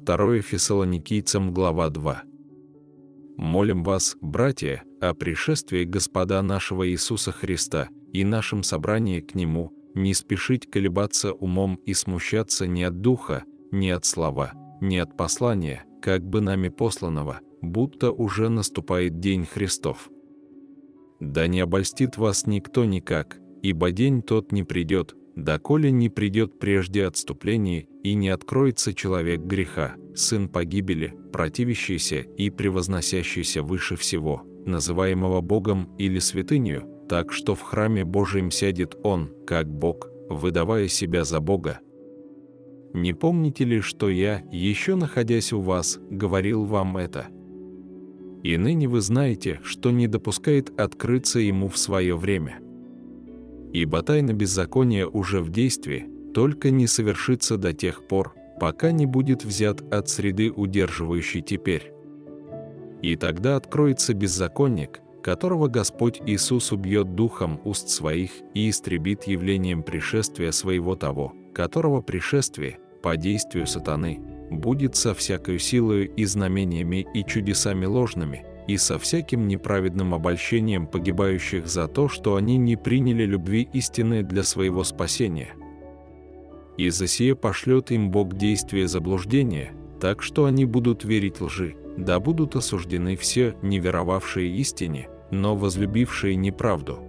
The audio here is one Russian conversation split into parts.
2 Фессалоникийцам, глава 2. Молим вас, братья, о пришествии Господа нашего Иисуса Христа и нашем собрании к Нему, не спешить колебаться умом и смущаться ни от духа, ни от слова, ни от послания, как бы нами посланного, будто уже наступает день Христов. Да не обольстит вас никто никак, ибо день тот не придет, доколе не придет прежде отступление и не откроется человек греха, сын погибели, противящийся и превозносящийся выше всего, называемого Богом или святынью, так что в храме Божьем сядет он, как Бог, выдавая себя за Бога. Не помните ли, что я, еще находясь у вас, говорил вам это? И ныне вы знаете, что не допускает открыться ему в свое время. Ибо тайна беззакония уже в действии, только не совершится до тех пор, пока не будет взят от среды, удерживающей теперь. И тогда откроется беззаконник, которого Господь Иисус убьет духом уст своих и истребит явлением пришествия своего того, которого пришествие, по действию сатаны, будет со всякой силою и знамениями и чудесами ложными, и со всяким неправедным обольщением погибающих за то, что они не приняли любви истины для своего спасения. И за сие пошлет им Бог действие заблуждения, так что они будут верить лжи, да будут осуждены все, не веровавшие истине, но возлюбившие неправду.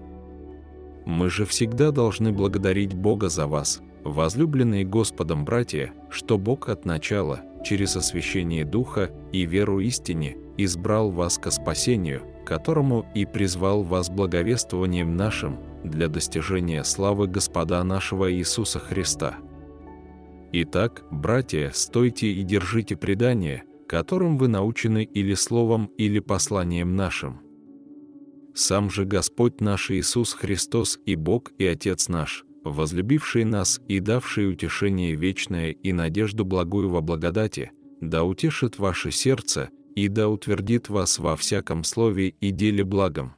Мы же всегда должны благодарить Бога за вас, возлюбленные Господом братья, что Бог от начала, через освящение Духа и веру истине, избрал вас ко спасению, которому и призвал вас благовествованием нашим для достижения славы Господа нашего Иисуса Христа. Итак, братья, стойте и держите предание, которым вы научены или словом, или посланием нашим. Сам же Господь наш Иисус Христос и Бог и Отец наш, возлюбивший нас и давший утешение вечное и надежду благую во благодати, да утешит ваше сердце и да утвердит вас во всяком слове и деле благом,